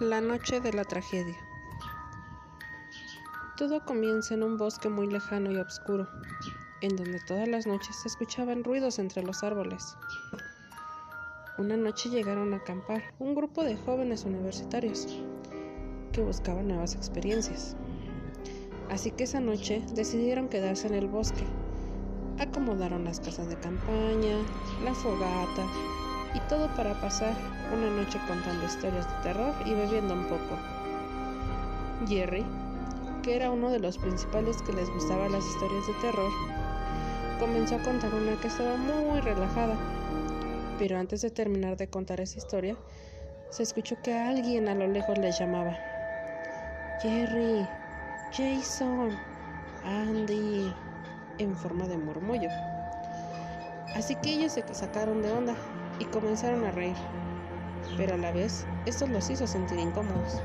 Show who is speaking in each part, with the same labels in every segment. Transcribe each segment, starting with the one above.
Speaker 1: La noche de la tragedia. Todo comienza en un bosque muy lejano y oscuro, en donde todas las noches se escuchaban ruidos entre los árboles. Una noche llegaron a acampar un grupo de jóvenes universitarios que buscaban nuevas experiencias. Así que esa noche decidieron quedarse en el bosque. Acomodaron las casas de campaña, la fogata y todo para pasar una noche contando historias de terror y bebiendo un poco. Jerry, que era uno de los principales que les gustaban las historias de terror, comenzó a contar una que estaba muy relajada. Pero antes de terminar de contar esa historia, se escuchó que alguien a lo lejos les llamaba. Jerry, Jason, Andy, en forma de murmullo. Así que ellos se sacaron de onda y comenzaron a reír pero a la vez esto los hizo sentir incómodos.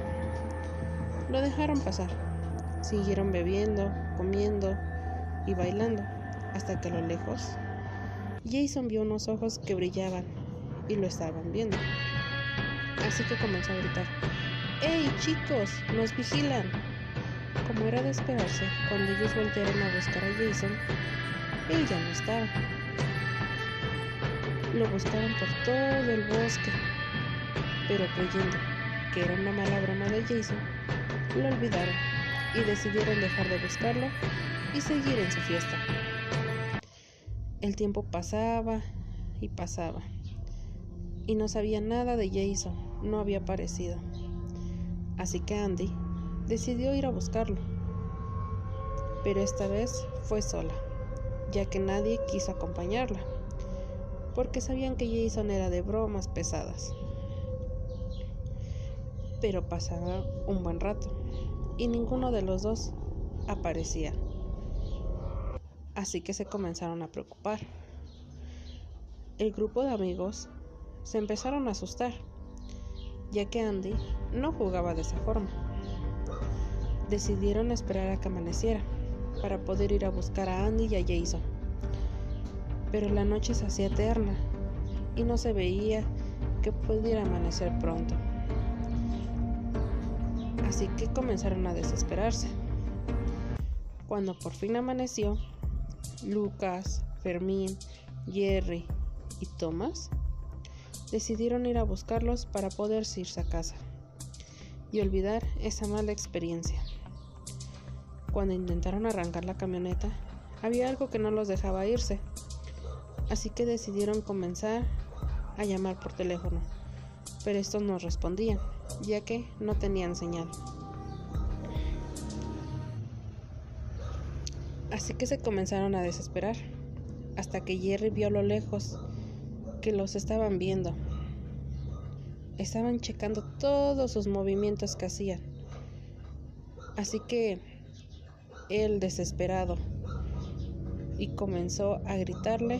Speaker 1: Lo dejaron pasar. Siguieron bebiendo, comiendo y bailando, hasta que a lo lejos Jason vio unos ojos que brillaban y lo estaban viendo. Así que comenzó a gritar, ¡Hey chicos! ¡Nos vigilan! Como era de esperarse, cuando ellos voltearon a buscar a Jason, él ya no estaba. Lo buscaron por todo el bosque, pero creyendo que era una mala broma de Jason, lo olvidaron y decidieron dejar de buscarlo y seguir en su fiesta. El tiempo pasaba y pasaba y no sabía nada de Jason, no había aparecido. Así que Andy decidió ir a buscarlo. Pero esta vez fue sola, ya que nadie quiso acompañarla, porque sabían que Jason era de bromas pesadas pero pasaba un buen rato y ninguno de los dos aparecía. Así que se comenzaron a preocupar. El grupo de amigos se empezaron a asustar, ya que Andy no jugaba de esa forma. Decidieron esperar a que amaneciera para poder ir a buscar a Andy y a Jason. Pero la noche se hacía eterna y no se veía que pudiera amanecer pronto así que comenzaron a desesperarse. Cuando por fin amaneció, Lucas, Fermín, Jerry y Thomas decidieron ir a buscarlos para poder irse a casa y olvidar esa mala experiencia. Cuando intentaron arrancar la camioneta, había algo que no los dejaba irse, así que decidieron comenzar a llamar por teléfono, pero estos no respondían ya que no tenían señal. Así que se comenzaron a desesperar, hasta que Jerry vio a lo lejos que los estaban viendo. Estaban checando todos sus movimientos que hacían. Así que él desesperado y comenzó a gritarle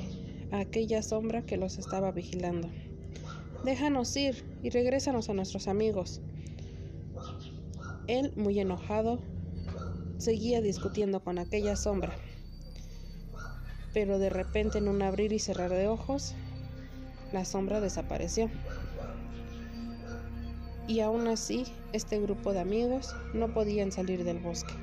Speaker 1: a aquella sombra que los estaba vigilando. Déjanos ir y regrésanos a nuestros amigos. Él, muy enojado, seguía discutiendo con aquella sombra. Pero de repente en un abrir y cerrar de ojos, la sombra desapareció. Y aún así, este grupo de amigos no podían salir del bosque.